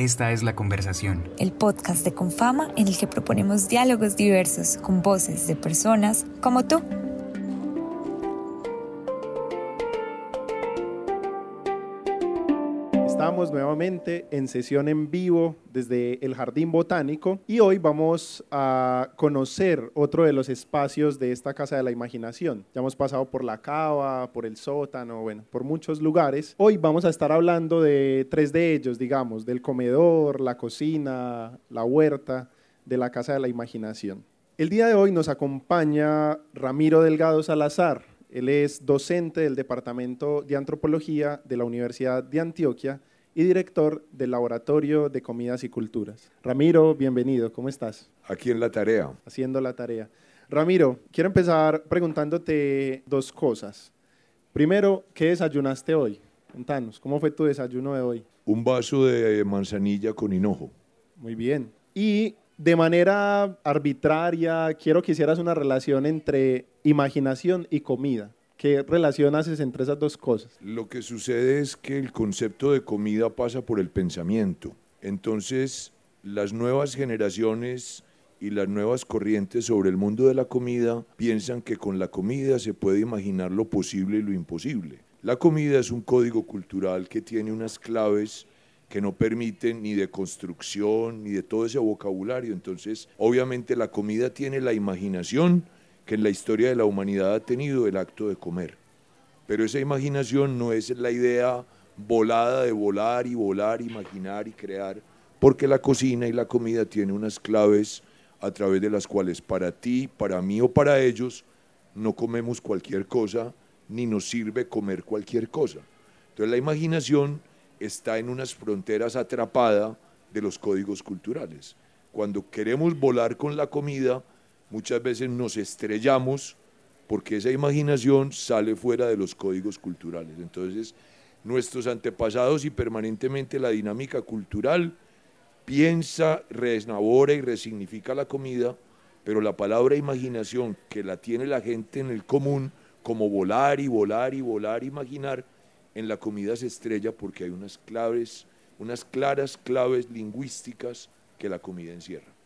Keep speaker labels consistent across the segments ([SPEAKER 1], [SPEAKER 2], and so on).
[SPEAKER 1] Esta es La Conversación.
[SPEAKER 2] El podcast de Confama en el que proponemos diálogos diversos con voces de personas como tú.
[SPEAKER 3] Estamos nuevamente en sesión en vivo desde el Jardín Botánico y hoy vamos a conocer otro de los espacios de esta Casa de la Imaginación. Ya hemos pasado por la cava, por el sótano, bueno, por muchos lugares. Hoy vamos a estar hablando de tres de ellos, digamos, del comedor, la cocina, la huerta de la Casa de la Imaginación. El día de hoy nos acompaña Ramiro Delgado Salazar. Él es docente del Departamento de Antropología de la Universidad de Antioquia y director del Laboratorio de Comidas y Culturas. Ramiro, bienvenido, ¿cómo estás?
[SPEAKER 4] Aquí en la tarea.
[SPEAKER 3] Haciendo la tarea. Ramiro, quiero empezar preguntándote dos cosas. Primero, ¿qué desayunaste hoy? Contanos, ¿cómo fue tu desayuno de hoy?
[SPEAKER 4] Un vaso de manzanilla con hinojo.
[SPEAKER 3] Muy bien. Y de manera arbitraria, quiero que hicieras una relación entre imaginación y comida. ¿Qué relación haces entre esas dos cosas?
[SPEAKER 4] Lo que sucede es que el concepto de comida pasa por el pensamiento. Entonces, las nuevas generaciones y las nuevas corrientes sobre el mundo de la comida piensan que con la comida se puede imaginar lo posible y lo imposible. La comida es un código cultural que tiene unas claves que no permiten ni de construcción ni de todo ese vocabulario. Entonces, obviamente la comida tiene la imaginación, que en la historia de la humanidad ha tenido el acto de comer. Pero esa imaginación no es la idea volada de volar y volar, imaginar y crear, porque la cocina y la comida tienen unas claves a través de las cuales para ti, para mí o para ellos no comemos cualquier cosa, ni nos sirve comer cualquier cosa. Entonces la imaginación está en unas fronteras atrapada de los códigos culturales. Cuando queremos volar con la comida, muchas veces nos estrellamos porque esa imaginación sale fuera de los códigos culturales. Entonces, nuestros antepasados y permanentemente la dinámica cultural piensa, resnabora y resignifica la comida, pero la palabra imaginación que la tiene la gente en el común, como volar y volar y volar, imaginar, en la comida se estrella porque hay unas claves, unas claras claves lingüísticas que la comida encierra.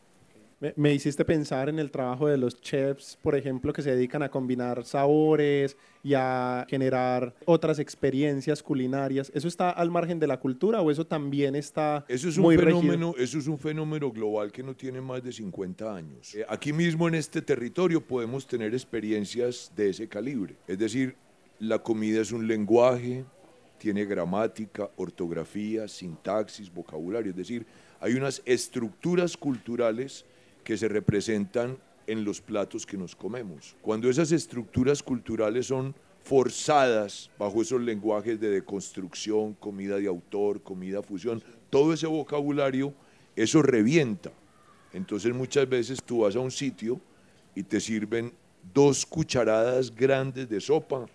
[SPEAKER 3] Me, hiciste pensar en el trabajo de los chefs, por ejemplo, que se dedican a combinar sabores y a generar otras experiencias culinarias. ¿Eso está al margen de la cultura o eso también está
[SPEAKER 4] eso es un
[SPEAKER 3] muy
[SPEAKER 4] fenómeno, Eso es un fenómeno global que no tiene más de 50 años. Eh, aquí mismo en este territorio podemos tener experiencias de ese calibre. Es decir, la comida es un lenguaje, tiene gramática, ortografía, sintaxis, vocabulario. Es decir, hay unas estructuras culturales que se representan en los platos que nos comemos. Cuando esas estructuras culturales son forzadas bajo esos lenguajes de deconstrucción, comida de autor, comida fusión, todo ese vocabulario, eso revienta. Entonces muchas veces tú vas a un sitio y te sirven dos cucharadas grandes de sopa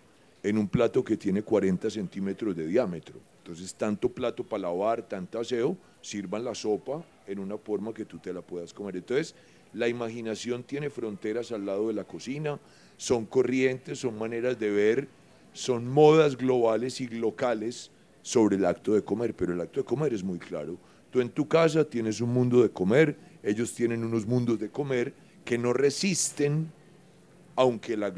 [SPEAKER 4] en un plato que tiene 40 centímetros de diámetro. Entonces, tanto plato para lavar, tanto aseo, sirvan la sopa en una forma que tú te la puedas comer. Entonces, la imaginación tiene fronteras al lado de la cocina, son corrientes, son maneras de ver, son modas globales y locales sobre el acto de comer, pero el acto de comer es muy claro. Tú en tu casa tienes un mundo de comer, ellos tienen unos mundos de comer que no resisten, aunque la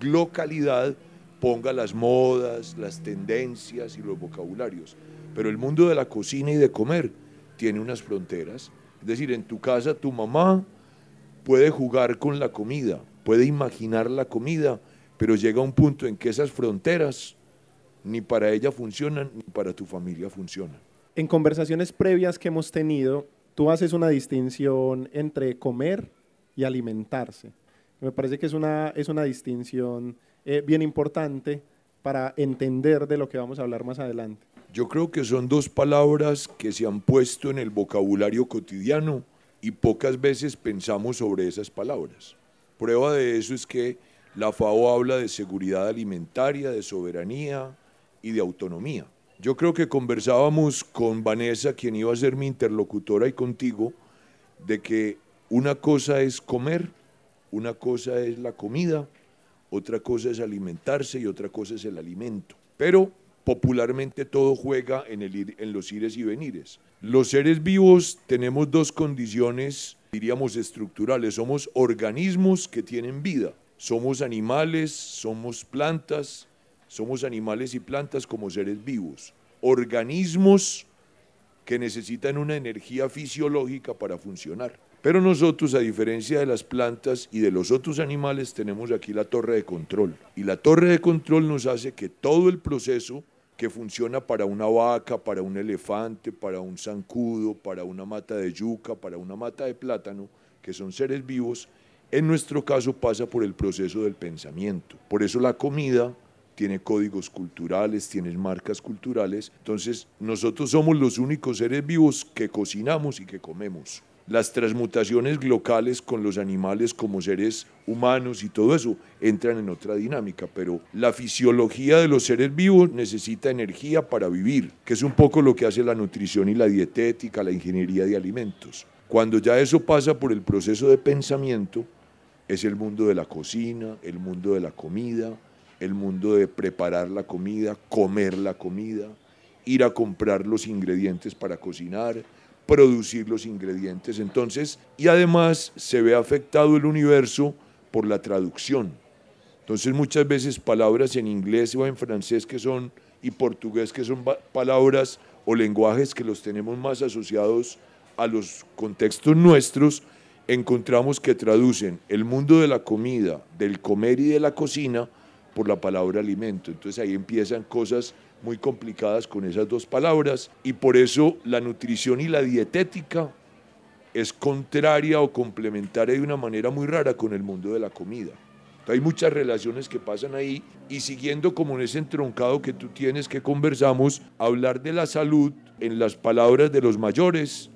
[SPEAKER 4] localidad ponga las modas, las tendencias y los vocabularios. Pero el mundo de la cocina y de comer tiene unas fronteras. Es decir, en tu casa tu mamá puede jugar con la comida, puede imaginar la comida, pero llega un punto en que esas fronteras ni para ella funcionan ni para tu familia funcionan.
[SPEAKER 3] En conversaciones previas que hemos tenido, tú haces una distinción entre comer y alimentarse. Me parece que es una, es una distinción eh, bien importante para entender de lo que vamos a hablar más adelante.
[SPEAKER 4] Yo creo que son dos palabras que se han puesto en el vocabulario cotidiano y pocas veces pensamos sobre esas palabras. Prueba de eso es que la FAO habla de seguridad alimentaria, de soberanía y de autonomía. Yo creo que conversábamos con Vanessa, quien iba a ser mi interlocutora y contigo, de que una cosa es comer, una cosa es la comida otra cosa es alimentarse y otra cosa es el alimento. Pero popularmente todo juega en, los ires y venires. Los seres vivos tenemos dos condiciones, diríamos, estructurales. Somos organismos que tienen vida. Somos animales, somos plantas, somos animales y plantas como seres vivos. Organismos que necesitan una energía fisiológica para funcionar. Pero nosotros, a diferencia de las plantas y de los otros animales, tenemos aquí la torre de control. Y la torre de control nos hace que todo el proceso que funciona para una vaca, para un elefante, para un zancudo, para una mata de yuca, para una mata de plátano, que son seres vivos, en nuestro caso pasa por el proceso del pensamiento. Por eso la comida tiene códigos culturales, tiene marcas culturales. Entonces, nosotros somos los únicos seres vivos que cocinamos y que comemos. Las transmutaciones locales con los animales como seres humanos y todo eso entran en otra dinámica, pero la fisiología de los seres vivos necesita energía para vivir, que es un poco lo que hace la nutrición y la dietética, la ingeniería de alimentos. Cuando ya eso pasa por el proceso de pensamiento, es el mundo de la cocina, el mundo de la comida, el mundo de preparar la comida, comer la comida, ir a comprar los ingredientes para cocinar, producir los ingredientes. Entonces, y además se ve afectado el universo por la traducción. Entonces, muchas veces palabras en inglés o en francés que son y portugués que son palabras o lenguajes que los tenemos más asociados a los contextos nuestros, encontramos que traducen el mundo de la comida, del comer y de la cocina por la palabra alimento. Entonces ahí empiezan cosas muy complicadas con esas dos palabras y por eso la nutrición y la dietética es contraria o complementaria de una manera muy rara con el mundo de la comida. hay muchas relaciones que pasan ahí y siguiendo como en ese entroncado que tú tienes que conversamos, hablar de la salud en las palabras de los mayores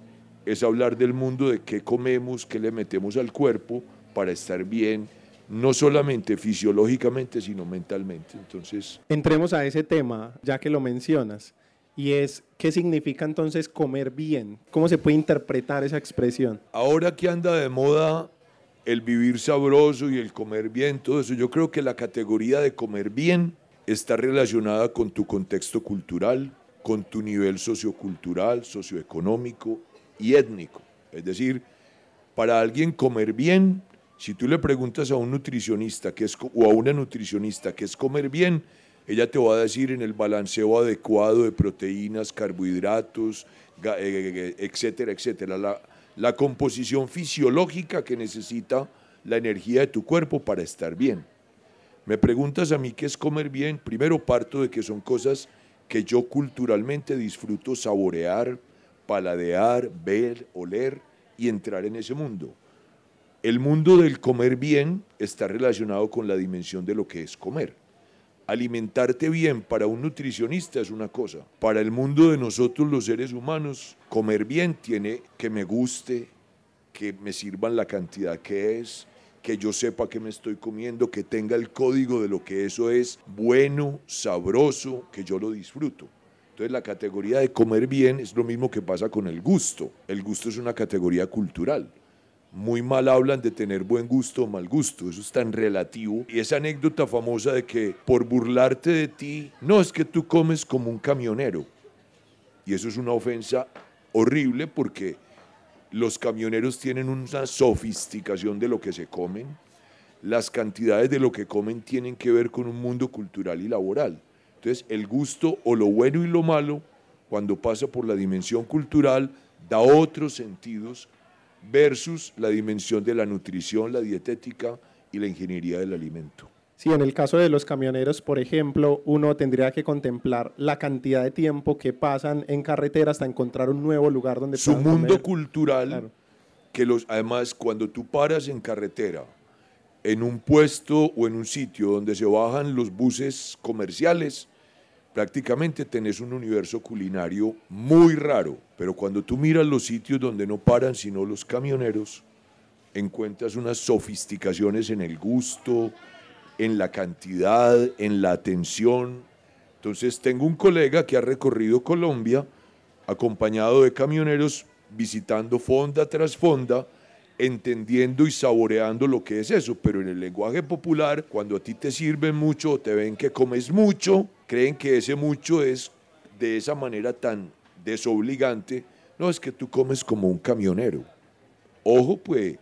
[SPEAKER 4] es hablar del mundo de qué comemos, qué le metemos al cuerpo para estar bien, no solamente fisiológicamente, sino mentalmente. Entonces,
[SPEAKER 3] entremos a ese tema, ya que lo mencionas, y es qué significa entonces comer bien, cómo se puede interpretar esa expresión.
[SPEAKER 4] Ahora que anda de moda el vivir sabroso y el comer bien, todo eso, yo creo que la categoría de comer bien está relacionada con tu contexto cultural, con tu nivel sociocultural, socioeconómico y étnico. Es decir, para alguien comer bien si tú le preguntas a un nutricionista que es, o a una nutricionista qué es comer bien, ella te va a decir en el balanceo adecuado de proteínas, carbohidratos, eh, eh, eh, etcétera, etcétera. La, la composición fisiológica que necesita la energía de tu cuerpo para estar bien. Me preguntas a mí qué es comer bien. Primero parto de que son cosas que yo culturalmente disfruto saborear, paladear, ver, oler y entrar en ese mundo. El mundo del comer bien está relacionado con la dimensión de lo que es comer. Alimentarte bien para un nutricionista es una cosa. Para el mundo de nosotros los seres humanos, comer bien tiene que me guste, que me sirvan la cantidad que es, que yo sepa que me estoy comiendo, que tenga el código de lo que eso es bueno, sabroso, que yo lo disfruto. Entonces la categoría de comer bien es lo mismo que pasa con el gusto. El gusto es una categoría cultural muy mal hablan de tener buen gusto o mal gusto, eso es tan relativo. Y esa anécdota famosa de que por burlarte de ti, no es que tú comes como un camionero. Y eso es una ofensa horrible porque los camioneros tienen una sofisticación de lo que se comen. Las cantidades de lo que comen tienen que ver con un mundo cultural y laboral. Entonces, el gusto o lo bueno y lo malo, cuando pasa por la dimensión cultural, da otros sentidos versus la dimensión de la nutrición, la dietética y la ingeniería del alimento.
[SPEAKER 3] Sí, en el caso de los camioneros, por ejemplo, uno tendría que contemplar la cantidad de tiempo que pasan en carretera hasta encontrar un nuevo lugar donde
[SPEAKER 4] su mundo cultural que los además cuando tú paras en carretera en un puesto o en un sitio donde se bajan los buses comerciales prácticamente tenés un universo culinario muy raro, pero cuando tú miras los sitios donde no paran sino los camioneros, encuentras unas sofisticaciones en el gusto, en la cantidad, en la atención. Entonces tengo un colega que ha recorrido Colombia acompañado de camioneros visitando fonda tras fonda entendiendo y saboreando lo que es eso, pero en el lenguaje popular, cuando a ti te sirven mucho te ven que comes mucho, creen que ese mucho es de esa manera tan desobligante, no es que tú comes como un camionero. Ojo, pues,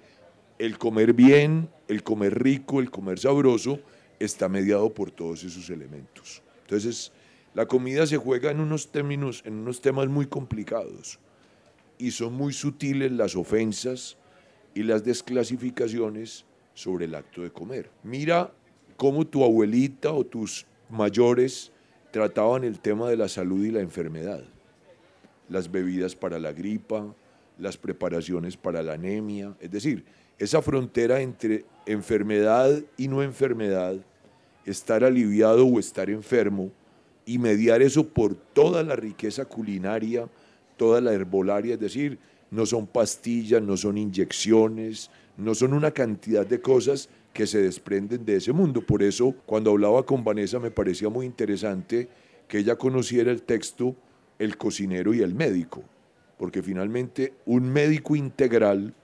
[SPEAKER 4] el comer bien, el comer rico, el comer sabroso, está mediado por todos esos elementos. Entonces, la comida se juega en unos términos, en unos temas muy complicados y son muy sutiles las ofensas y las desclasificaciones sobre el acto de comer. Mira cómo tu abuelita o tus mayores trataban el tema de la salud y la enfermedad. Las bebidas para la gripa, las preparaciones para la anemia, es decir, esa frontera entre enfermedad y no enfermedad, estar aliviado o estar enfermo, y mediar eso por toda la riqueza culinaria, toda la herbolaria, es decir, no son pastillas, no son inyecciones, no son una cantidad de cosas que se desprenden de ese mundo. Por eso, cuando hablaba con Vanessa, me parecía muy interesante que ella conociera el texto El cocinero y el médico, porque finalmente un médico integral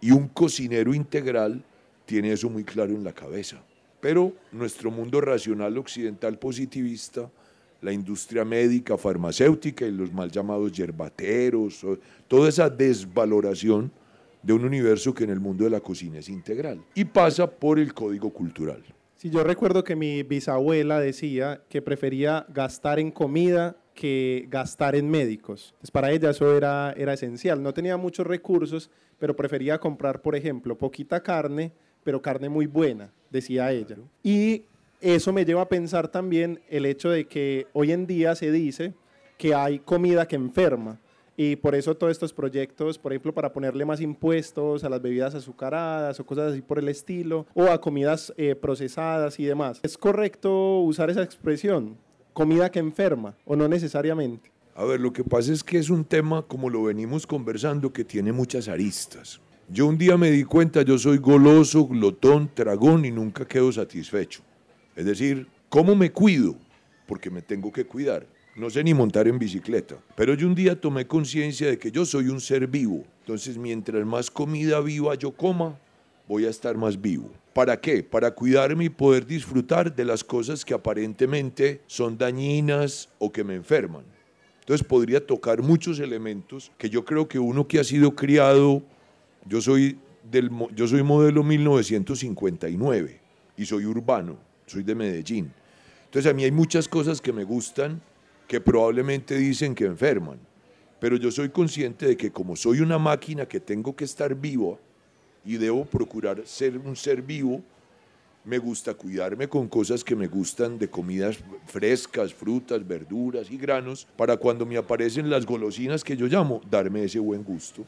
[SPEAKER 4] y un cocinero integral tiene eso muy claro en la cabeza. Pero nuestro mundo racional occidental positivista la industria médica, farmacéutica y los mal llamados yerbateros, toda esa desvaloración de un universo que en el mundo de la cocina es integral y pasa por el código cultural.
[SPEAKER 3] Si yo recuerdo que mi bisabuela decía que prefería gastar en comida que gastar en médicos. Pues para ella eso era, era esencial. No tenía muchos recursos, pero prefería comprar, por ejemplo, poquita carne, pero carne muy buena, decía ella. Y eso me lleva a pensar también el hecho de que hoy en día se dice que hay comida que enferma. Y por eso todos estos proyectos, por ejemplo, para ponerle más impuestos a las bebidas azucaradas o cosas así por el estilo, o a comidas eh, procesadas y demás. ¿Es correcto usar esa expresión? Comida que enferma, o no necesariamente.
[SPEAKER 4] A ver, lo que pasa es que es un tema, como lo venimos conversando, que tiene muchas aristas. Yo un día me di cuenta, yo soy goloso, glotón, tragón y nunca quedo satisfecho. Es decir, ¿cómo me cuido? Porque me tengo que cuidar. No sé ni montar en bicicleta. Pero yo un día tomé conciencia de que yo soy un ser vivo. Entonces, mientras más comida viva yo coma, voy a estar más vivo. ¿Para qué? Para cuidarme y poder disfrutar de las cosas que aparentemente son dañinas o que me enferman. Entonces podría tocar muchos elementos que yo creo que uno que ha sido criado, yo soy, del, yo soy modelo 1959 y soy urbano soy de Medellín. Entonces a mí hay muchas cosas que me gustan que probablemente dicen que enferman, pero yo soy consciente de que como soy una máquina que tengo que estar vivo y debo procurar ser un ser vivo, me gusta cuidarme con cosas que me gustan de comidas frescas, frutas, verduras y granos, para cuando me aparecen las golosinas que yo llamo, darme ese buen gusto.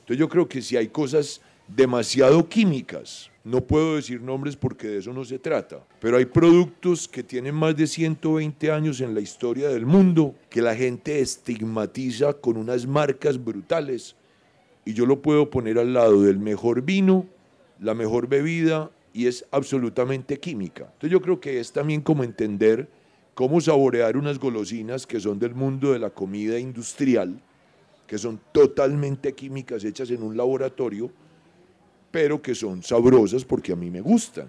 [SPEAKER 4] Entonces yo creo que si hay cosas demasiado químicas. No puedo decir nombres porque de eso no se trata, pero hay productos que tienen más de 120 años en la historia del mundo que la gente estigmatiza con unas marcas brutales y yo lo puedo poner al lado del mejor vino, la mejor bebida y es absolutamente química. Entonces yo creo que es también como entender cómo saborear unas golosinas que son del mundo de la comida industrial, que son totalmente químicas hechas en un laboratorio pero que son sabrosas porque a mí me gustan.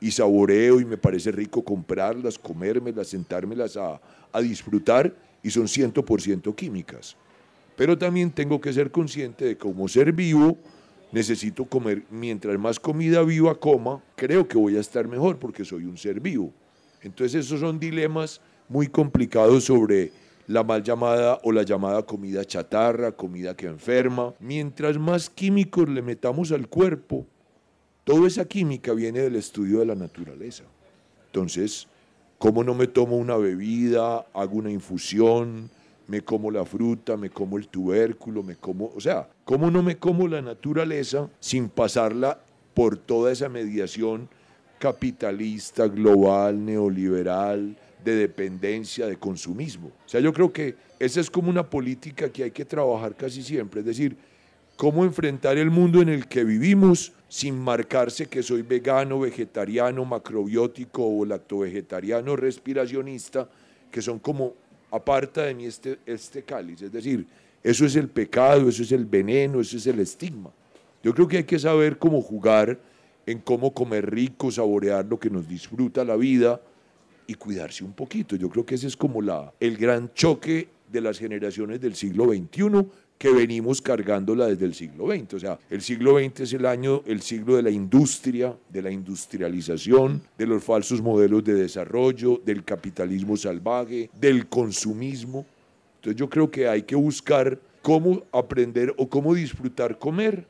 [SPEAKER 4] Y saboreo y me parece rico comprarlas, comérmelas, sentármelas a, a disfrutar y son 100% químicas. Pero también tengo que ser consciente de que como ser vivo necesito comer, mientras más comida viva coma, creo que voy a estar mejor porque soy un ser vivo. Entonces esos son dilemas muy complicados sobre la mal llamada o la llamada comida chatarra, comida que enferma. Mientras más químicos le metamos al cuerpo, toda esa química viene del estudio de la naturaleza. Entonces, ¿cómo no me tomo una bebida, hago una infusión, me como la fruta, me como el tubérculo, me como, o sea, ¿cómo no me como la naturaleza sin pasarla por toda esa mediación capitalista, global, neoliberal, de dependencia, de consumismo. O sea, yo creo que esa es como una política que hay que trabajar casi siempre, es decir, cómo enfrentar el mundo en el que vivimos sin marcarse que soy vegano, vegetariano, macrobiótico o lactovegetariano, respiracionista, que son como aparta de mí este, este cáliz. Es decir, eso es el pecado, eso es el veneno, eso es el estigma. Yo creo que hay que saber cómo jugar en cómo comer rico, saborear lo que nos disfruta la vida y cuidarse un poquito. Yo creo que ese es como la, el gran choque de las generaciones del siglo XXI que venimos cargándola desde el siglo XX. O sea, el siglo XX es el año, el siglo de la industria, de la industrialización, de los falsos modelos de desarrollo, del capitalismo salvaje, del consumismo. Entonces yo creo que hay que buscar cómo aprender o cómo disfrutar comer,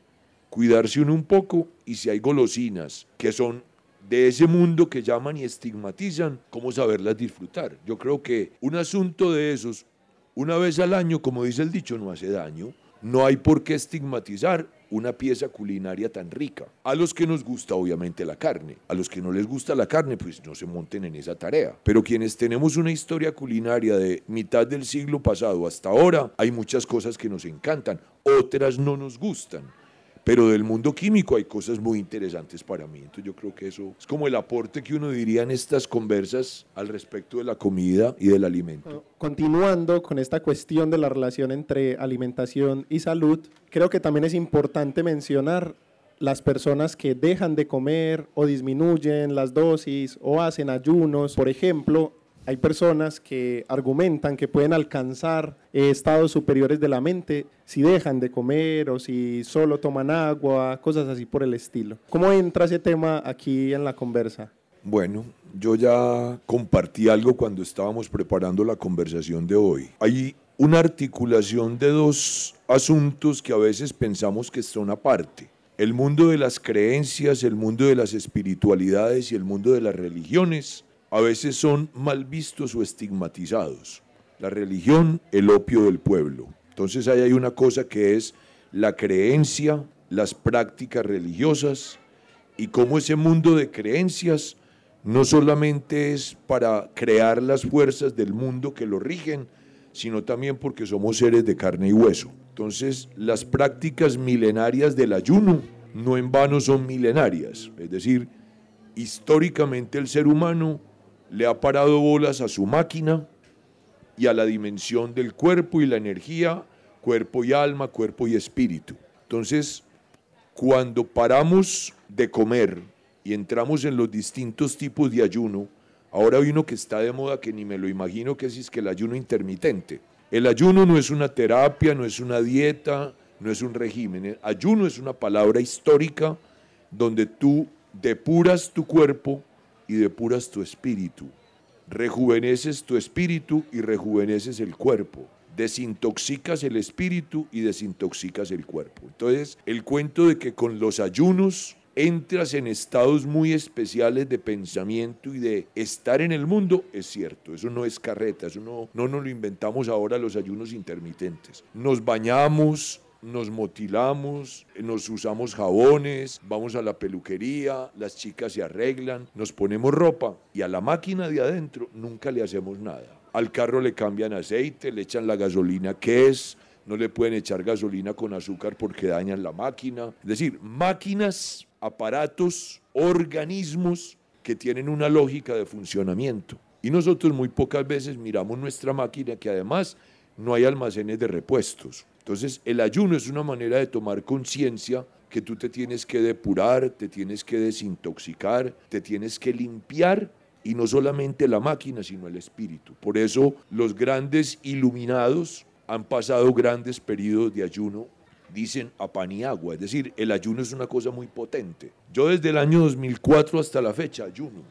[SPEAKER 4] cuidarse uno un poco y si hay golosinas que son de ese mundo que llaman y estigmatizan, cómo saberlas disfrutar. Yo creo que un asunto de esos, una vez al año, como dice el dicho, no hace daño. No hay por qué estigmatizar una pieza culinaria tan rica. A los que nos gusta obviamente la carne, a los que no les gusta la carne, pues no se monten en esa tarea. Pero quienes tenemos una historia culinaria de mitad del siglo pasado hasta ahora, hay muchas cosas que nos encantan, otras no nos gustan. Pero del mundo químico hay cosas muy interesantes para mí. Entonces yo creo que eso es como el aporte que uno diría en estas conversas al respecto de la comida y del alimento.
[SPEAKER 3] Continuando con esta cuestión de la relación entre alimentación y salud, creo que también es importante mencionar las personas que dejan de comer o disminuyen las dosis o hacen ayunos, por ejemplo, hay personas que argumentan que pueden alcanzar eh, estados superiores de la mente si dejan de comer o si solo toman agua, cosas así por el estilo. ¿Cómo entra ese tema aquí en la conversa?
[SPEAKER 4] Bueno, yo ya compartí algo cuando estábamos preparando la conversación de hoy. Hay una articulación de dos asuntos que a veces pensamos que son aparte. El mundo de las creencias, el mundo de las espiritualidades y el mundo de las religiones a veces son mal vistos o estigmatizados. La religión, el opio del pueblo. Entonces ahí hay una cosa que es la creencia, las prácticas religiosas y cómo ese mundo de creencias no solamente es para crear las fuerzas del mundo que lo rigen, sino también porque somos seres de carne y hueso. Entonces las prácticas milenarias del ayuno no en vano son milenarias, es decir, históricamente el ser humano le ha parado bolas a su máquina y a la dimensión del cuerpo y la energía, cuerpo y alma, cuerpo y espíritu. Entonces, cuando paramos de comer y entramos en los distintos tipos de ayuno, ahora hay uno que está de moda que ni me lo imagino que es, que el ayuno intermitente. El ayuno no es una terapia, no es una dieta, no es un régimen. Ayuno es una palabra histórica donde tú depuras tu cuerpo y depuras tu espíritu. Rejuveneces tu espíritu y rejuveneces el cuerpo. Desintoxicas el espíritu y desintoxicas el cuerpo. Entonces, el cuento de que con los ayunos entras en estados muy especiales de pensamiento y de estar en el mundo, es cierto, eso no es carreta, eso no, no nos lo inventamos ahora los ayunos intermitentes. Nos bañamos, nos motilamos, nos usamos jabones, vamos a la peluquería, las chicas se arreglan, nos ponemos ropa y a la máquina de adentro nunca le hacemos nada. Al carro le cambian aceite, le echan la gasolina que es, no le pueden echar gasolina con azúcar porque dañan la máquina. Es decir, máquinas, aparatos, organismos que tienen una lógica de funcionamiento. Y nosotros muy pocas veces miramos nuestra máquina que además no hay almacenes de repuestos. Entonces, el ayuno es una manera de tomar conciencia que tú te tienes que depurar, te tienes que desintoxicar, te tienes que limpiar y no solamente la máquina, sino el espíritu. Por eso los grandes iluminados han pasado grandes periodos de ayuno, dicen a pan y agua, es decir, el ayuno es una cosa muy potente. Yo desde el año 2004 hasta la fecha ayuno.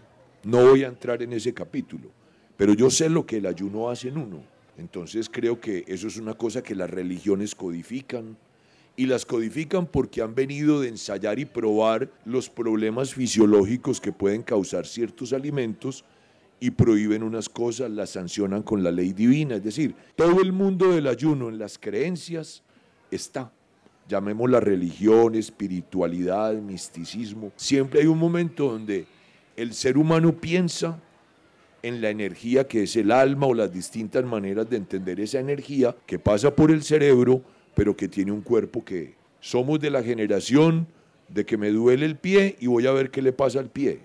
[SPEAKER 4] No voy a entrar en ese capítulo, pero yo sé lo que el ayuno hace en uno. Entonces creo que eso es una cosa que las religiones codifican y las codifican porque han venido de ensayar y probar los problemas fisiológicos que pueden causar ciertos alimentos y prohíben unas cosas, las sancionan con la ley divina. Es decir, todo el mundo del ayuno en las creencias está. Llamemos la religión, espiritualidad, misticismo. Siempre hay un momento donde el ser humano piensa en la energía que es el alma o las distintas maneras de entender esa energía que pasa por el cerebro, pero que tiene un cuerpo que somos de la generación de que me duele el pie y voy a ver qué le pasa al pie.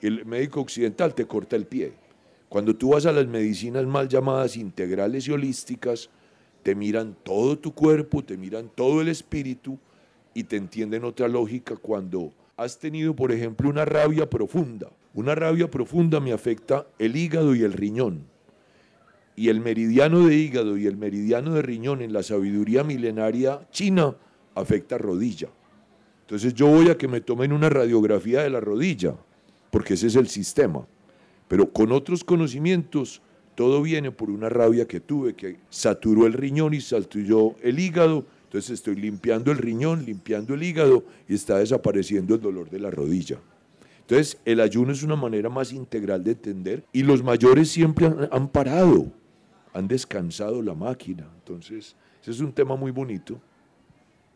[SPEAKER 4] El médico occidental te corta el pie. Cuando tú vas a las medicinas mal llamadas integrales y holísticas, te miran todo tu cuerpo, te miran todo el espíritu y te entienden otra lógica cuando has tenido, por ejemplo, una rabia profunda. Una rabia profunda me afecta el hígado y el riñón. Y el meridiano de hígado y el meridiano de riñón en la sabiduría milenaria china afecta rodilla. Entonces yo voy a que me tomen una radiografía de la rodilla, porque ese es el sistema. Pero con otros conocimientos, todo viene por una rabia que tuve, que saturó el riñón y saturó el hígado. Entonces estoy limpiando el riñón, limpiando el hígado y está desapareciendo el dolor de la rodilla. Entonces el ayuno es una manera más integral de entender y los mayores siempre han, han parado, han descansado la máquina. Entonces ese es un tema muy bonito.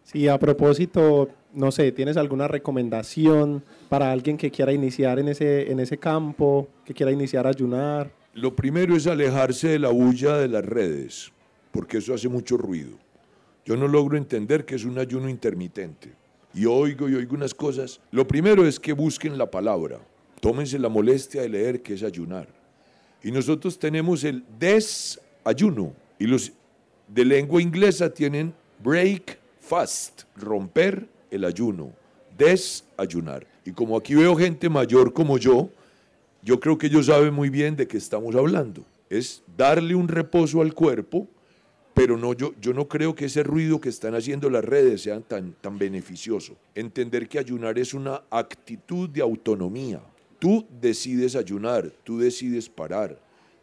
[SPEAKER 3] Sí, a propósito, no sé, ¿tienes alguna recomendación para alguien que quiera iniciar en ese, en ese campo, que quiera iniciar a ayunar?
[SPEAKER 4] Lo primero es alejarse de la bulla de las redes, porque eso hace mucho ruido. Yo no logro entender que es un ayuno intermitente. Y oigo y oigo unas cosas. Lo primero es que busquen la palabra. Tómense la molestia de leer qué es ayunar. Y nosotros tenemos el desayuno. Y los de lengua inglesa tienen break fast, romper el ayuno, desayunar. Y como aquí veo gente mayor como yo, yo creo que ellos saben muy bien de qué estamos hablando. Es darle un reposo al cuerpo, pero no, yo, yo no creo que ese ruido que están haciendo las redes sea tan, tan beneficioso. Entender que ayunar es una actitud de autonomía. Tú decides ayunar, tú decides parar,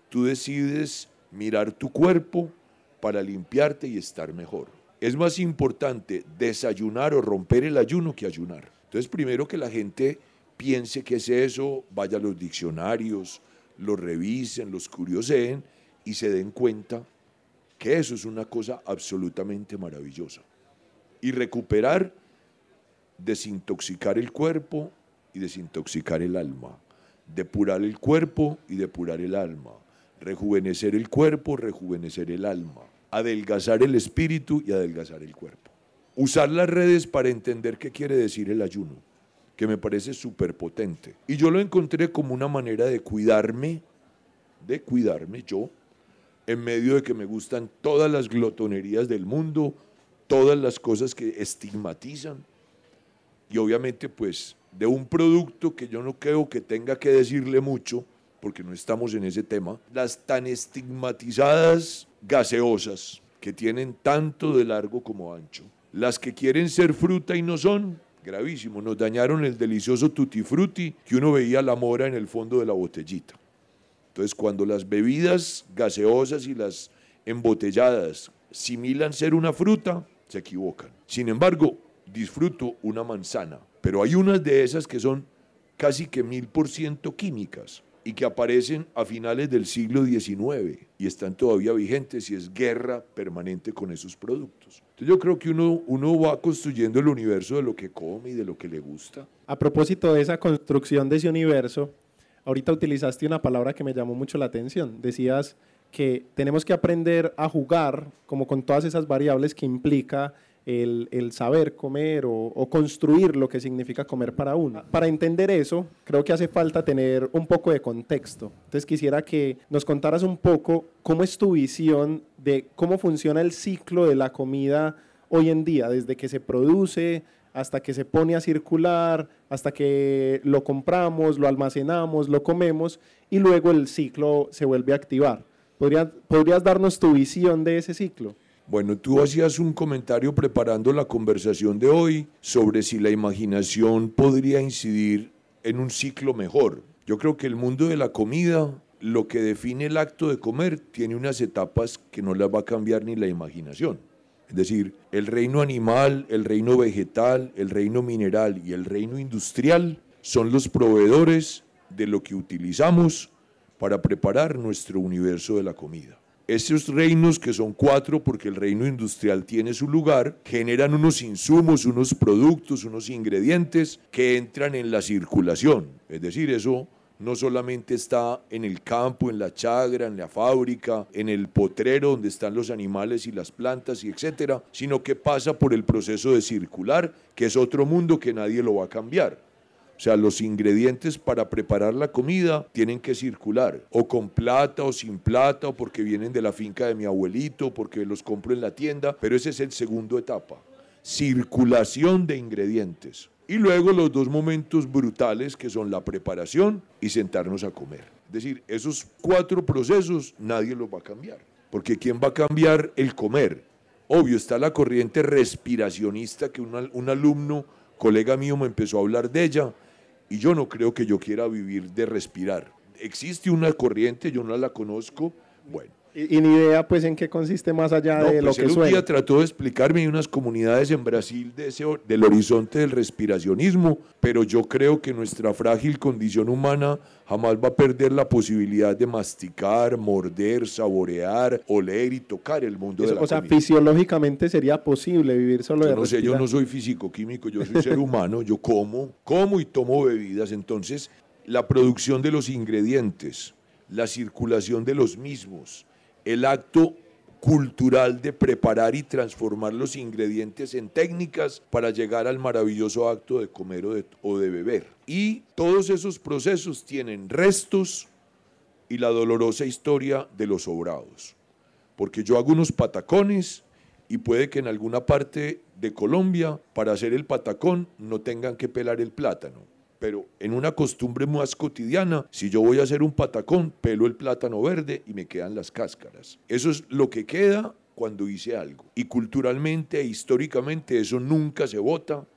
[SPEAKER 4] tú decides mirar tu cuerpo para limpiarte y estar mejor es más importante desayunar o romper el ayuno que ayunar. Entonces, primero que la gente piense qué es eso, vaya a los diccionarios, lo revisen, los curioseen y se den cuenta que eso es una cosa absolutamente maravillosa. Y recuperar, desintoxicar el cuerpo y desintoxicar el alma. Depurar el cuerpo y depurar el alma. Rejuvenecer el cuerpo, rejuvenecer el alma adelgazar el espíritu y adelgazar el cuerpo. Usar las redes para entender qué quiere decir el ayuno, que me parece súper potente. Y yo lo encontré como una manera de cuidarme, de cuidarme yo, en medio de que me gustan todas las glotonerías del mundo, todas las cosas que estigmatizan. Y obviamente pues de un producto que yo no creo que tenga que decirle mucho, porque no estamos en ese tema, las tan estigmatizadas gaseosas que tienen tanto de largo como ancho. Las que quieren ser fruta y no son, gravísimo, nos dañaron el delicioso tutti que uno veía la mora en el fondo de la botellita. Entonces, cuando las bebidas gaseosas y las embotelladas similan ser una fruta, se equivocan. Sin embargo, disfruto una manzana, pero hay unas de esas que son casi que mil por ciento químicas y que aparecen a finales del siglo XIX y están todavía vigentes y es guerra permanente con esos productos. Entonces yo creo que uno, uno va construyendo el universo de lo que come y de lo que le gusta.
[SPEAKER 3] A propósito de esa construcción de ese universo, ahorita utilizaste una palabra que me llamó mucho la atención. Decías que tenemos que aprender a jugar como con todas esas variables que implica el, saber comer o, construir lo que significa comer para uno. Para entender eso, creo que hace falta tener un poco de contexto. Entonces quisiera que nos contaras un poco cómo es tu visión de cómo funciona el ciclo de la comida hoy en día, desde que se produce hasta que se pone a circular, hasta que lo compramos, lo almacenamos, lo comemos y luego el ciclo se vuelve a activar. ¿Podrías darnos tu visión de ese ciclo?
[SPEAKER 4] Bueno, tú hacías un comentario preparando la conversación de hoy sobre si la imaginación podría incidir en un ciclo mejor. Yo creo que el mundo de la comida, lo que define el acto de comer, tiene unas etapas que no las va a cambiar ni la imaginación. Es decir, el reino animal, el reino vegetal, el reino mineral y el reino industrial son los proveedores de lo que utilizamos para preparar nuestro universo de la comida. Estos reinos, que son cuatro porque el reino industrial tiene su lugar, generan unos insumos, unos productos, unos ingredientes que entran en la circulación. Es decir, eso no solamente está en el campo, en la chagra, en la fábrica, en el potrero donde están los animales y las plantas y etcétera, sino que pasa por el proceso de circular, que es otro mundo que nadie lo va a cambiar. O sea, los ingredientes para preparar la comida tienen que circular, o con plata o sin plata, o porque vienen de la finca de mi abuelito, porque los compro en la tienda, pero esa es el segundo etapa. circulación de ingredientes. Y luego los dos momentos brutales que son la preparación y sentarnos a comer. Es decir, esos cuatro procesos nadie los va a cambiar. Porque ¿quién va a cambiar el comer? Obvio, está la corriente respiracionista que un, alumno, colega mío, me empezó a hablar de ella y yo no creo que yo quiera vivir de respirar. Existe una corriente, yo no la conozco, bueno,
[SPEAKER 3] y, ni idea, pues, en qué consiste más allá de lo pues, que suena.
[SPEAKER 4] Un día trató de explicarme unas comunidades en Brasil de ese, del horizonte del respiracionismo, pero yo creo que nuestra frágil condición humana jamás va a perder la posibilidad de masticar, morder, saborear, oler y tocar el mundo de la
[SPEAKER 3] O sea, fisiológicamente sería posible vivir solo
[SPEAKER 4] yo
[SPEAKER 3] de
[SPEAKER 4] no sé, yo no soy físico-químico, yo soy ser humano, yo como, como y tomo bebidas, entonces la producción de los ingredientes, la circulación de los mismos, el acto cultural de preparar y transformar los ingredientes en técnicas para llegar al maravilloso acto de comer o de, beber. Y todos esos procesos tienen restos y la dolorosa historia de los sobrados. Porque yo hago unos patacones y puede que en alguna parte de Colombia, para hacer el patacón, no tengan que pelar el plátano pero en una costumbre más cotidiana, si yo voy a hacer un patacón, pelo el plátano verde y me quedan las cáscaras. Eso es lo que queda cuando hice algo. Y culturalmente e históricamente eso nunca se vota,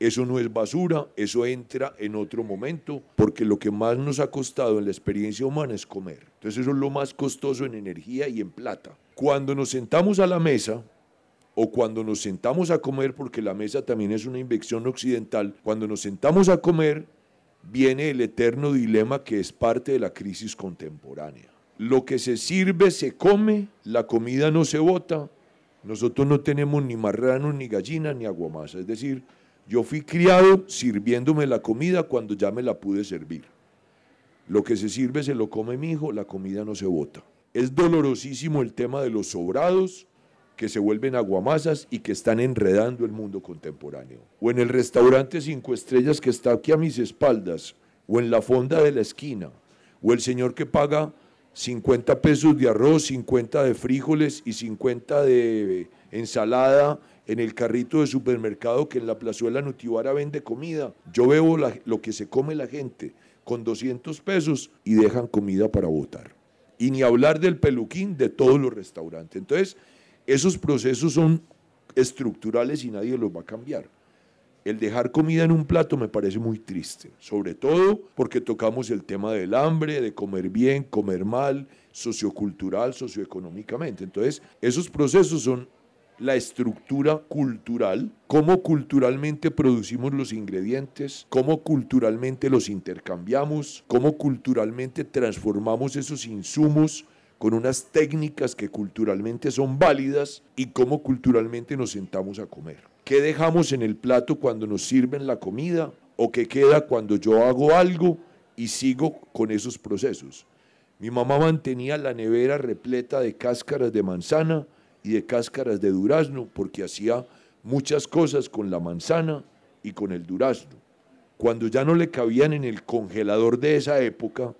[SPEAKER 4] eso no es basura, eso entra en otro momento, porque lo que más nos ha costado en la experiencia humana es comer. Entonces eso es lo más costoso en energía y en plata. Cuando nos sentamos a la mesa, o cuando nos sentamos a comer, porque la mesa también es una invención occidental, cuando nos sentamos a comer, viene el eterno dilema que es parte de la crisis contemporánea. Lo que se sirve se come, la comida no se bota, nosotros no tenemos ni marrano, ni gallina, ni aguamasa. Es decir, yo fui criado sirviéndome la comida cuando ya me la pude servir. Lo que se sirve se lo come mi hijo, la comida no se bota. Es dolorosísimo el tema de los sobrados, que se vuelven aguamasas y que están enredando el mundo contemporáneo. O en el restaurante cinco estrellas que está aquí a mis espaldas, o en la fonda de la esquina, o el señor que paga 50 pesos de arroz, 50 de frijoles y 50 de ensalada en el carrito de supermercado que en la plazuela Nutibara vende comida. Yo veo lo que se come la gente con 200 pesos y dejan comida para votar. Y ni hablar del peluquín de todos los restaurantes. Entonces, esos procesos son estructurales y nadie los va a cambiar. El dejar comida en un plato me parece muy triste, sobre todo porque tocamos el tema del hambre, de comer bien, comer mal, sociocultural, socioeconómicamente. Entonces, esos procesos son la estructura cultural, cómo culturalmente producimos los ingredientes, cómo culturalmente los intercambiamos, cómo culturalmente transformamos esos insumos con unas técnicas que culturalmente son válidas y cómo culturalmente nos sentamos a comer. ¿Qué dejamos en el plato cuando nos sirven la comida o qué queda cuando yo hago algo y sigo con esos procesos? Mi mamá mantenía la nevera repleta de cáscaras de manzana y de cáscaras de durazno porque hacía muchas cosas con la manzana y con el durazno. Cuando ya no le cabían en el congelador de esa época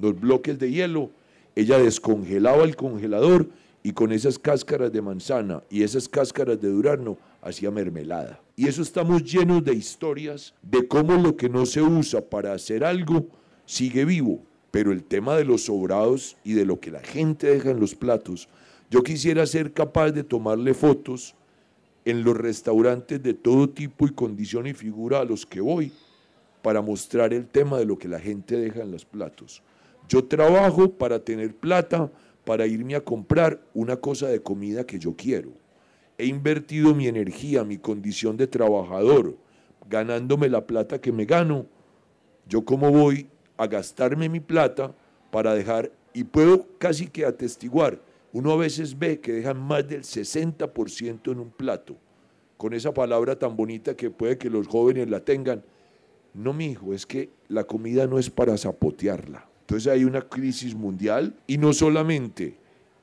[SPEAKER 4] los bloques de hielo, ella descongelaba el congelador y con esas cáscaras de manzana y esas cáscaras de durazno hacía mermelada. Y eso estamos llenos de historias de cómo lo que no se usa para hacer algo sigue vivo. Pero el tema de los sobrados y de lo que la gente deja en los platos, yo quisiera ser capaz de tomarle fotos en los restaurantes de todo tipo y condición y figura a los que voy para mostrar el tema de lo que la gente deja en los platos. Yo trabajo para tener plata, para irme a comprar una cosa de comida que yo quiero. He invertido mi energía, mi condición de trabajador, ganándome la plata que me gano. Yo cómo voy a gastarme mi plata para dejar, y puedo casi que atestiguar, uno a veces ve que dejan más del 60% en un plato, con esa palabra tan bonita que puede que los jóvenes la tengan. No, mi hijo, es que la comida no es para zapotearla. Entonces hay una crisis mundial y no solamente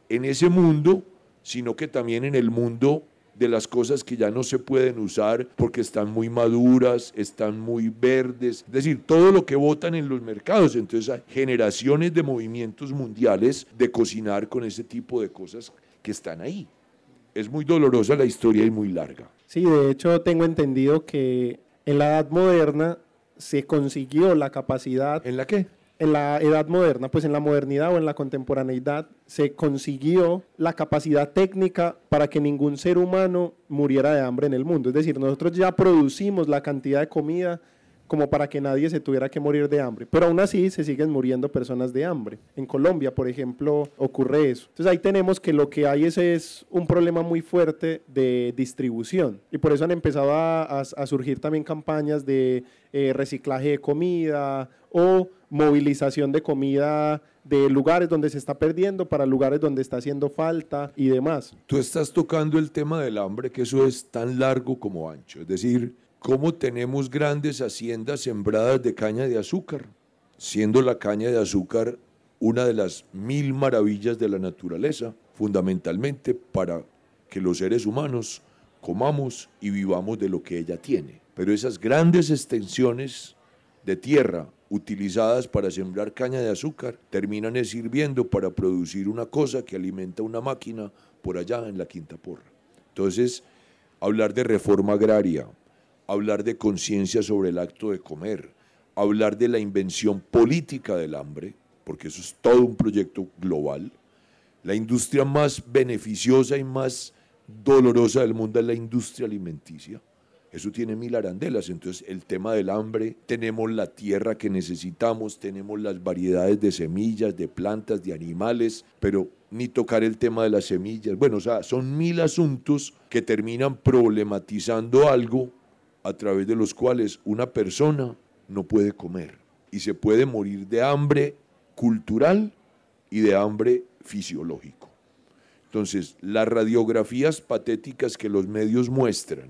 [SPEAKER 4] en ese mundo, sino que también en el mundo de las cosas que ya no se pueden usar porque están muy maduras, están muy verdes, es decir, todo lo que votan en los mercados. Entonces hay generaciones de movimientos mundiales de cocinar con ese tipo de cosas que están ahí. es muy dolorosa la historia y muy larga.
[SPEAKER 3] Sí, de hecho tengo entendido que en la Edad Moderna se consiguió la capacidad...
[SPEAKER 4] ¿En la qué?
[SPEAKER 3] En la Edad Moderna, pues en la modernidad o en la contemporaneidad, se consiguió la capacidad técnica para que ningún ser humano muriera de hambre en el mundo. Es decir, nosotros ya producimos la cantidad de comida como para que nadie se tuviera que morir de hambre. Pero aún así se siguen muriendo personas de hambre. En Colombia, por ejemplo, ocurre eso. Entonces ahí tenemos que lo que hay es, es un problema muy fuerte de distribución. Y por eso han empezado a, surgir también campañas de eh, reciclaje de comida o movilización de comida de lugares donde se está perdiendo para lugares donde está haciendo falta y demás.
[SPEAKER 4] Tú estás tocando el tema del hambre, que eso es tan largo como ancho. Es decir, cómo tenemos grandes haciendas sembradas de caña de azúcar, siendo la caña de azúcar una de las mil maravillas de la naturaleza, fundamentalmente para que los seres humanos comamos y vivamos de lo que ella tiene. Pero esas grandes extensiones de tierra utilizadas para sembrar caña de azúcar terminan sirviendo para producir una cosa que alimenta una máquina por allá en la quinta porra. Entonces, hablar de reforma agraria, hablar de conciencia sobre el acto de comer, hablar de la invención política del hambre, porque eso es todo un proyecto global. La industria más beneficiosa y más dolorosa del mundo es la industria alimenticia. Eso tiene mil arandelas. Entonces, el tema del hambre, tenemos la tierra que necesitamos, tenemos las variedades de semillas, de plantas, de animales, pero ni tocar el tema de las semillas. Bueno, o sea, son mil asuntos que terminan problematizando algo a través de los cuales una persona no puede comer y se puede morir de hambre cultural y de hambre fisiológico. Entonces, las radiografías patéticas que los medios muestran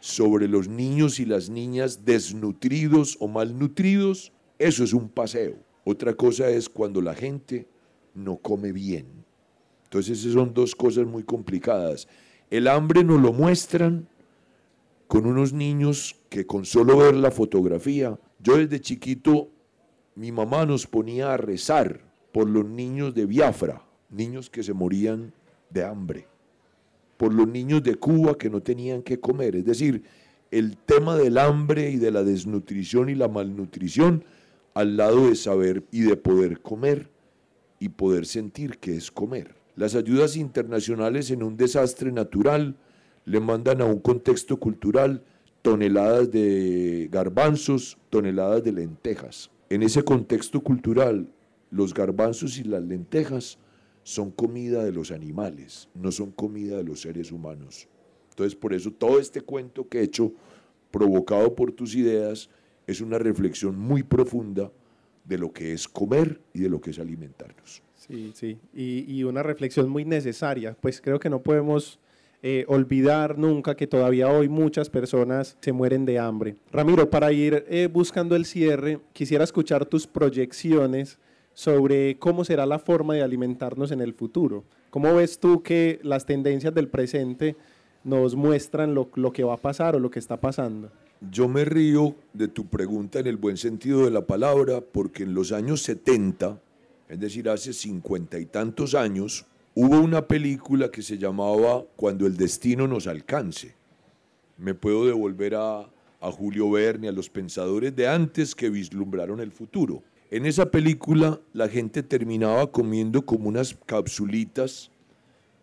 [SPEAKER 4] sobre los niños y las niñas desnutridos o malnutridos, eso es un paseo. Otra cosa es cuando la gente no come bien. Entonces, esas son dos cosas muy complicadas. El hambre nos lo muestran con unos niños que con solo ver la fotografía, yo desde chiquito, mi mamá nos ponía a rezar por los niños de Biafra, niños que se morían de hambre, por los niños de Cuba que no tenían que comer. Es decir, el tema del hambre y de la desnutrición y la malnutrición al lado de saber y de poder comer y poder sentir que es comer. Las ayudas internacionales en un desastre natural, le mandan a un contexto cultural toneladas de garbanzos, toneladas de lentejas. En ese contexto cultural, los garbanzos y las lentejas son comida de los animales, no son comida de los seres humanos. Entonces, por eso todo este cuento que he hecho, provocado por tus ideas, es una reflexión muy profunda de lo que es comer y de lo que es alimentarnos.
[SPEAKER 3] Sí, sí, y, y una reflexión muy necesaria, pues creo que no podemos eh, olvidar nunca que todavía hoy muchas personas se mueren de hambre. Ramiro, para ir eh, buscando el cierre, quisiera escuchar tus proyecciones sobre cómo será la forma de alimentarnos en el futuro. ¿Cómo ves tú que las tendencias del presente nos muestran lo, lo que va a pasar o lo que está pasando?
[SPEAKER 4] Yo me río de tu pregunta en el buen sentido de la palabra, porque en los años 70, es decir, hace cincuenta y tantos años, Hubo una película que se llamaba Cuando el destino nos alcance. Me puedo devolver a, Julio Verne, a los pensadores de antes que vislumbraron el futuro. En esa película la gente terminaba comiendo como unas capsulitas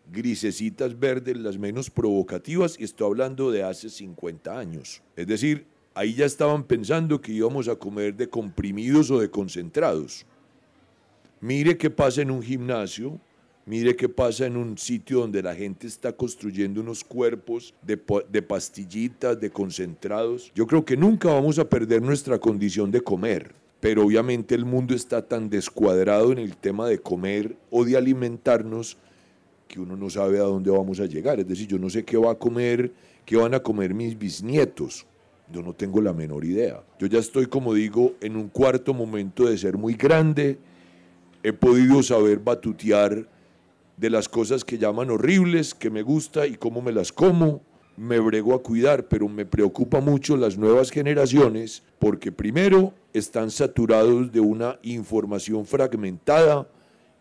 [SPEAKER 4] grisecitas verdes, las menos provocativas, y estoy hablando de hace 50 años. Es decir, ahí ya estaban pensando que íbamos a comer de comprimidos o de concentrados. Mire qué pasa en un gimnasio, Mire qué pasa en un sitio donde la gente está construyendo unos cuerpos de, pastillitas, de concentrados. Yo creo que nunca vamos a perder nuestra condición de comer pero obviamente el mundo está tan descuadrado en el tema de comer o de alimentarnos que uno no sabe a dónde vamos a llegar. Es decir, yo no sé qué va a comer, qué van a comer mis bisnietos. Yo no tengo la menor idea. Yo ya estoy, como digo, en un cuarto momento de ser muy grande. He podido saber batutear de las cosas que llaman horribles, que me gusta y cómo me las como, me brego a cuidar, pero me preocupa mucho las nuevas generaciones porque primero están saturados de una información fragmentada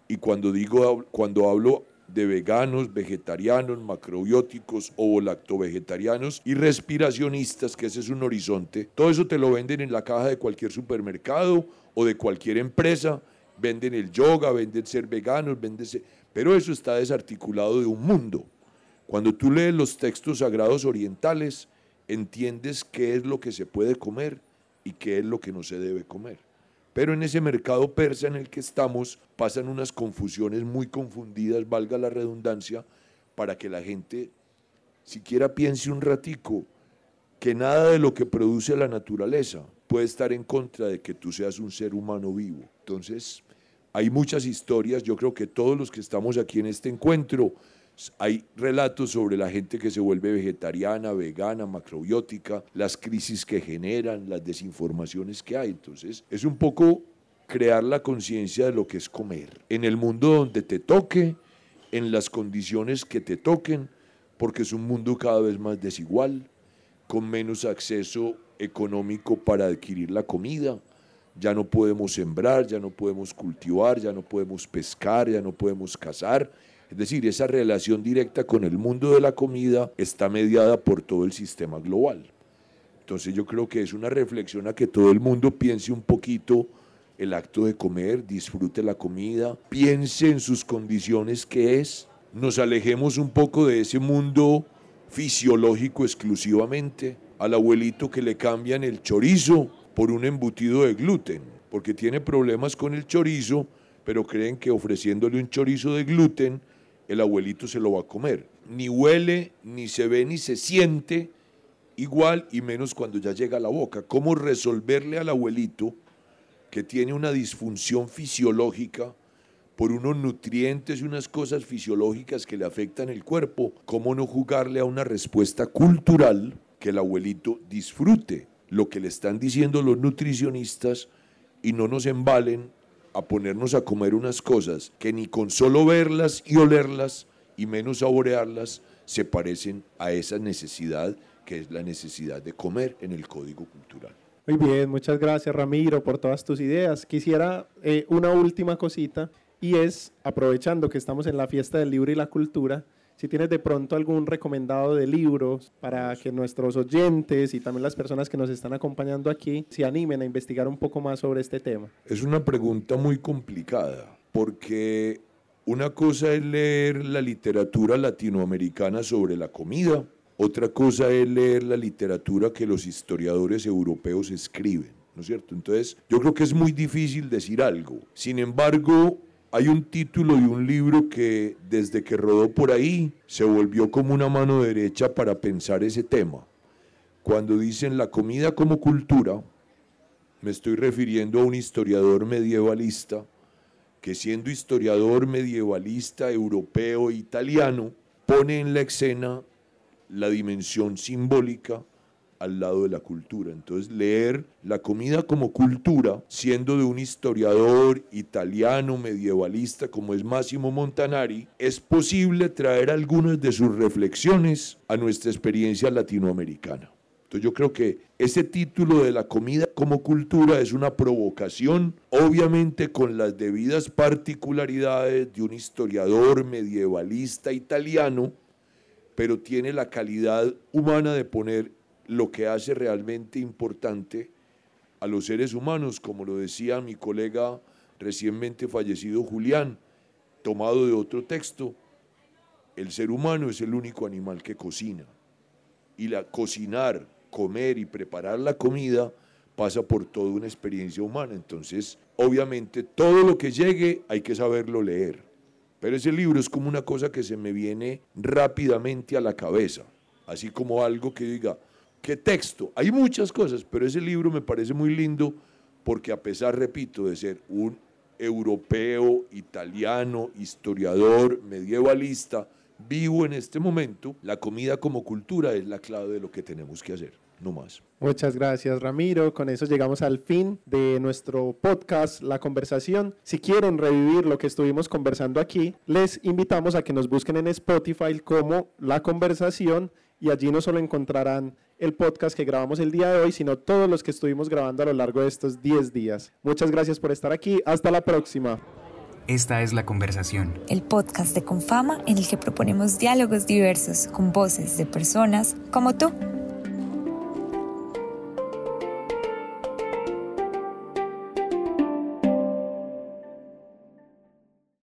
[SPEAKER 4] y cuando digo cuando hablo de veganos, vegetarianos, macrobióticos, ovo-lacto-vegetarianos y respiracionistas, que ese es un horizonte. Todo eso te lo venden en la caja de cualquier supermercado o de cualquier empresa. Venden el yoga, venden ser veganos, venden ser... Pero eso está desarticulado de un mundo. Cuando tú lees los textos sagrados orientales, entiendes qué es lo que se puede comer y qué es lo que no se debe comer. Pero en ese mercado persa en el que estamos pasan unas confusiones muy confundidas, valga la redundancia, para que la gente siquiera piense un ratico que nada de lo que produce la naturaleza puede estar en contra de que tú seas un ser humano vivo. Entonces, hay muchas historias, yo creo que todos los que estamos aquí en este encuentro hay relatos sobre la gente que se vuelve vegetariana, vegana, macrobiótica, las crisis que generan, las desinformaciones que hay. Entonces, es un poco crear la conciencia de lo que es comer. En el mundo donde te toque, en las condiciones que te toquen, porque es un mundo cada vez más desigual, con menos acceso económico para adquirir la comida. Ya no podemos sembrar, ya no podemos cultivar, ya no podemos pescar, ya no podemos cazar es decir, esa relación directa con el mundo de la comida está mediada por todo el sistema global. Entonces yo creo que es una reflexión a que todo el mundo piense un poquito el acto de comer, disfrute la comida, piense en sus condiciones que es, nos alejemos un poco de ese mundo fisiológico exclusivamente, al abuelito que le cambian el chorizo por un embutido de gluten, porque tiene problemas con el chorizo, pero creen que ofreciéndole un chorizo de gluten el abuelito se lo va a comer. Ni huele, ni se ve, ni se siente igual y menos cuando ya llega a la boca. ¿Cómo resolverle al abuelito que tiene una disfunción fisiológica por unos nutrientes y unas cosas fisiológicas que le afectan el cuerpo? ¿Cómo no jugarle a una respuesta cultural que el abuelito disfrute lo que le están diciendo los nutricionistas y no nos embalen a ponernos a comer unas cosas que ni con solo verlas y olerlas y menos saborearlas se parecen a esa necesidad que es la necesidad de comer en el código cultural.
[SPEAKER 3] Muy bien, muchas gracias Ramiro por todas tus ideas. Quisiera eh, una última cosita y es, aprovechando que estamos en la fiesta del libro y la cultura, si tienes de pronto algún recomendado de libros para que nuestros oyentes y también las personas que nos están acompañando aquí se animen a investigar un poco más sobre este tema.
[SPEAKER 4] Es una pregunta muy complicada porque una cosa es leer la literatura latinoamericana sobre la comida, otra cosa es leer la literatura que los historiadores europeos escriben, ¿no es cierto? Entonces, yo creo que es muy difícil decir algo. Sin embargo, hay un título de un libro que desde que rodó por ahí se volvió como una mano derecha para pensar ese tema. Cuando dicen la comida como cultura, me estoy refiriendo a un historiador medievalista que siendo historiador medievalista europeo e italiano, pone en la escena la dimensión simbólica al lado de la cultura. Entonces, leer la comida como cultura, siendo de un historiador italiano medievalista como es Máximo Montanari, es posible traer algunas de sus reflexiones a nuestra experiencia latinoamericana. Entonces yo creo que ese título de la comida como cultura es una provocación, obviamente con las debidas particularidades de un historiador medievalista italiano, pero tiene la calidad humana de poner lo que hace realmente importante a los seres humanos, como lo decía mi colega recientemente fallecido Julián, tomado de otro texto, el ser humano es el único animal que cocina. Y la cocinar, comer y preparar la comida pasa por toda una experiencia humana. Entonces, obviamente, todo lo que llegue hay que saberlo leer. Pero ese libro es como una cosa que se me viene rápidamente a la cabeza, así como algo que diga, ¿Qué texto? Hay muchas cosas, pero ese libro me parece muy lindo porque a pesar, repito, de ser un europeo, italiano, historiador, medievalista, vivo en este momento, la comida como cultura es la clave de lo que tenemos que hacer, no más.
[SPEAKER 3] Muchas gracias Ramiro, con eso llegamos al fin de nuestro podcast La Conversación. Si quieren revivir lo que estuvimos conversando aquí, les invitamos a que nos busquen en Spotify como La Conversación y allí no solo encontrarán el podcast que grabamos el día de hoy, sino todos los que estuvimos grabando a lo largo de estos 10 días. Muchas gracias por estar aquí. Hasta la próxima.
[SPEAKER 1] Esta es La Conversación.
[SPEAKER 2] El podcast de Confama en el que proponemos diálogos diversos con voces de personas como tú.